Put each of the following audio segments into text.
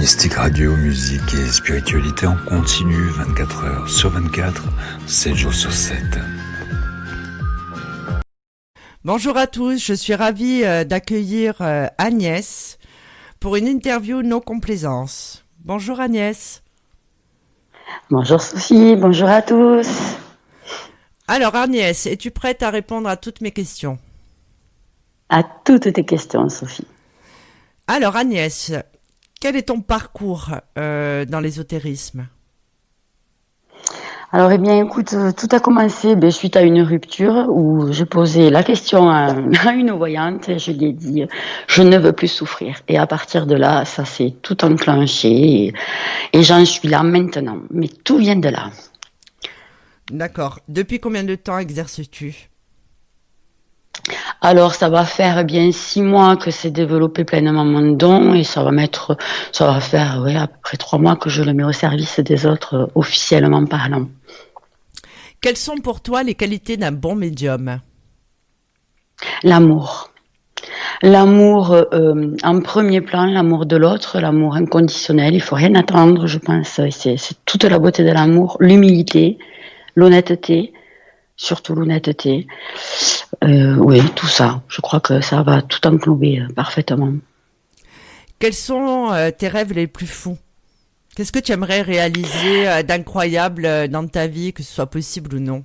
Mystique Radio, musique et spiritualité en continu 24 heures sur 24, 7 jours sur 7. Bonjour à tous, je suis ravie euh, d'accueillir euh, Agnès pour une interview non complaisance. Bonjour Agnès. Bonjour Sophie, bonjour à tous. Alors Agnès, es-tu prête à répondre à toutes mes questions? À toutes tes questions, Sophie. Alors Agnès, quel est ton parcours euh, dans l'ésotérisme? Alors, eh bien, écoute, euh, tout a commencé ben, suite à une rupture où je posais la question à, une voyante et je lui ai dit je ne veux plus souffrir. Et à partir de là, ça s'est tout enclenché et, et j'en suis là maintenant. Mais tout vient de là. D'accord. Depuis combien de temps exerces-tu? Alors, ça va faire bien six mois que c'est développé pleinement mon don et ça va mettre, ça va faire, oui, à peu près trois mois que je le mets au service des autres, euh, officiellement parlant. Quelles sont pour toi les qualités d'un bon médium? L'amour. L'amour euh, en premier plan, l'amour de l'autre, l'amour inconditionnel. Il faut rien attendre, je pense. C'est toute la beauté de l'amour, l'humilité, l'honnêteté, surtout l'honnêteté. Euh, oui, tout ça. Je crois que ça va tout englober euh, parfaitement. Quels sont euh, tes rêves les plus fous? Qu'est-ce que tu aimerais réaliser d'incroyable dans ta vie, que ce soit possible ou non?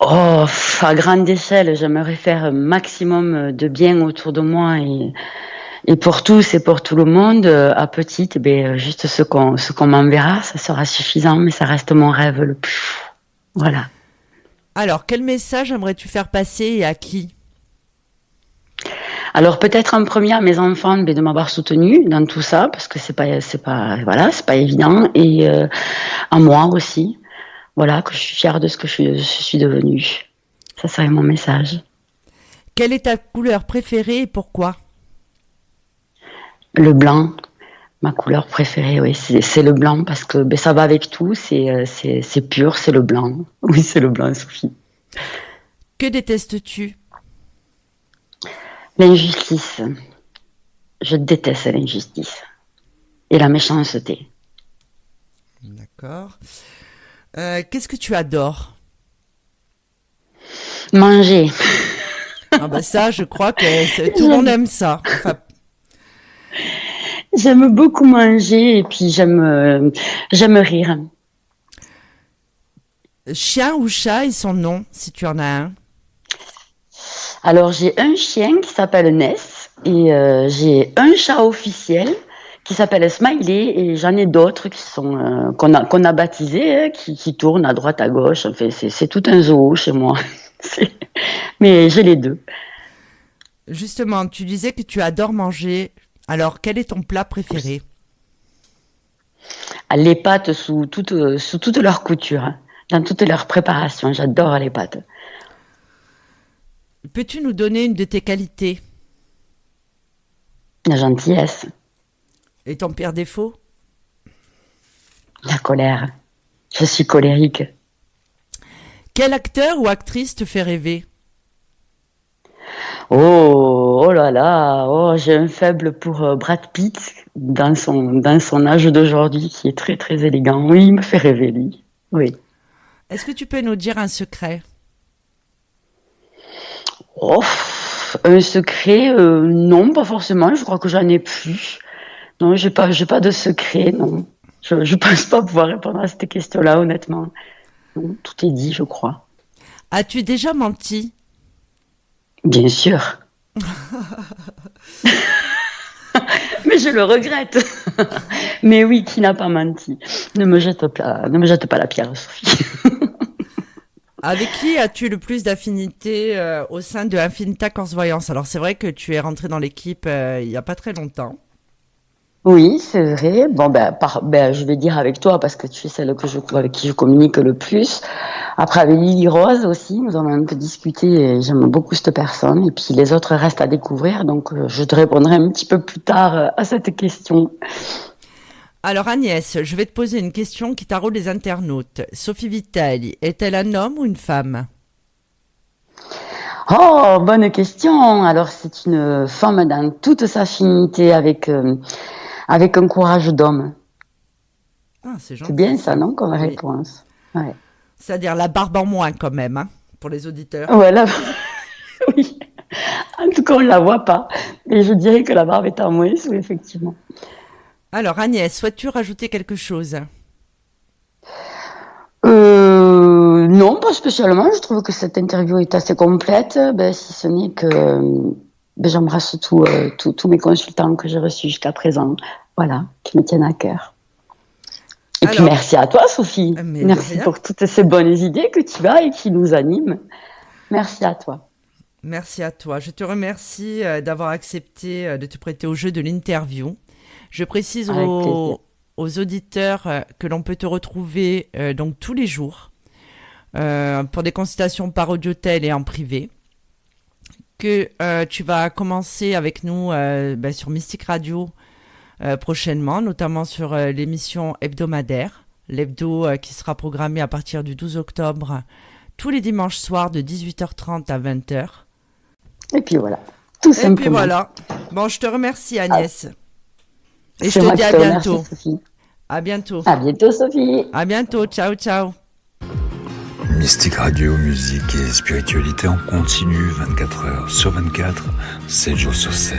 Oh, à grande échelle, j'aimerais faire un maximum de bien autour de moi et, et pour tous et pour tout le monde. À petite, ben, juste ce qu'on ce qu'on m'enverra, ça sera suffisant, mais ça reste mon rêve le plus fou. Voilà. Alors, quel message aimerais-tu faire passer et à qui? Alors peut-être en premier à mes enfants de m'avoir soutenu dans tout ça parce que c'est pas c'est pas voilà c'est pas évident. Et euh, à moi aussi. Voilà que je suis fière de ce que je, je suis devenue. Ça serait mon message. Quelle est ta couleur préférée et pourquoi? Le blanc Ma couleur préférée, oui, c'est le blanc parce que ben, ça va avec tout, euh, c'est pur, c'est le blanc. Oui, c'est le blanc, Sophie. Que détestes-tu? L'injustice. Je déteste l'injustice et la méchanceté. D'accord. Euh, qu'est-ce que tu adores? Manger. Ah bah ça, je crois que tout le monde aime ça. J'aime beaucoup manger et puis j'aime euh, j'aime rire. Chien ou chat et son nom, si tu en as un Alors j'ai un chien qui s'appelle Ness et euh, j'ai un chat officiel qui s'appelle Smiley et j'en ai d'autres qui sont euh, qu'on a qu'on a baptisés hein, qui, qui tournent à droite à gauche. Enfin c'est tout un zoo chez moi. Mais j'ai les deux. Justement, tu disais que tu adores manger. Alors, quel est ton plat préféré Les pâtes sous toute, sous toute leur couture, hein. dans toute leur préparation. J'adore les pâtes. Peux-tu nous donner une de tes qualités? La gentillesse. Et ton pire défaut? La colère. Je suis colérique. Quel acteur ou actrice te fait rêver? Oh, oh là là, oh, j'ai un faible pour euh, Brad Pitt dans son, dans son âge d'aujourd'hui qui est très très élégant. Oui, il me fait rêver lui. Oui. Est-ce que tu peux nous dire un secret? Oh, un secret, euh, non, pas forcément. Je crois que j'en ai plus. Non, j'ai pas, j'ai pas de secret, non. Je, je pense pas pouvoir répondre à cette question-là, honnêtement. tout est dit, je crois. As-tu déjà menti? Bien sûr. Mais je le regrette. Mais oui, qui n'a pas menti Ne me jette pas, ne me jette pas la pierre, Sophie. Avec qui as-tu le plus d'affinité euh, au sein de Infinita Corse Voyance Alors c'est vrai que tu es rentré dans l'équipe euh, il n'y a pas très longtemps. Oui, c'est vrai. Bon, ben, par, ben, je vais dire avec toi parce que tu es celle que je, avec qui je communique le plus. Après, avec Lily Rose aussi, nous avons un peu discuté et j'aime beaucoup cette personne. Et puis les autres restent à découvrir. Donc, euh, je te répondrai un petit peu plus tard euh, à cette question. Alors Agnès, je vais te poser une question qui taraude les internautes. Sophie Vitali, est-elle un homme ou une femme? Oh, bonne question. Alors c'est une femme dans toute sa finité avec euh, avec un courage d'homme. Ah, c'est bien ça, non, comme Oui. réponse? Ouais. C'est-à-dire la barbe en moins quand même, hein, pour les auditeurs. Voilà. oui. En tout cas, on ne la voit pas. Mais je dirais que la barbe est en moins, oui, effectivement. Alors Agnès, souhaites-tu rajouter quelque chose? Euh, non, pas spécialement. Je trouve que cette interview est assez complète, ben, si ce n'est que ben, j'embrasse tous euh, tous mes consultants que j'ai reçus jusqu'à présent, voilà, qui me tiennent à cœur. Puis merci à toi, Sophie. Merci pour toutes ces bonnes idées que tu as et qui nous animent. Merci à toi. Merci à toi. Je te remercie euh, d'avoir accepté euh, de te prêter au jeu de l'interview. Je précise aux, aux auditeurs euh, que l'on peut te retrouver euh, donc tous les jours euh, pour des consultations par audiotel et en privé. Que euh, tu vas commencer avec nous ben, sur Mystique Radio prochainement, notamment sur euh, l'émission hebdomadaire, l'hebdo euh, qui sera programmée à partir du 12 octobre tous les dimanches soirs de 18h30 à 20h. Et puis voilà, tout Et simplement. puis voilà. Bon, je te remercie Agnès. Et je te dis à bientôt. Sophie. À bientôt. À bientôt, Sophie. À bientôt. Ciao, ciao. Mystique Radio, musique et spiritualité en continu 24 heures sur 24, 7 jours sur 7.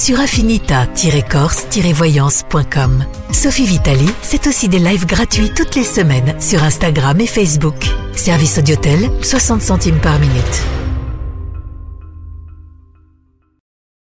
sur affinita-corse-voyance.com. Sophie Vitali, c'est aussi des lives gratuits toutes les semaines sur Instagram et Facebook. Service Audiotel, 60 centimes par minute.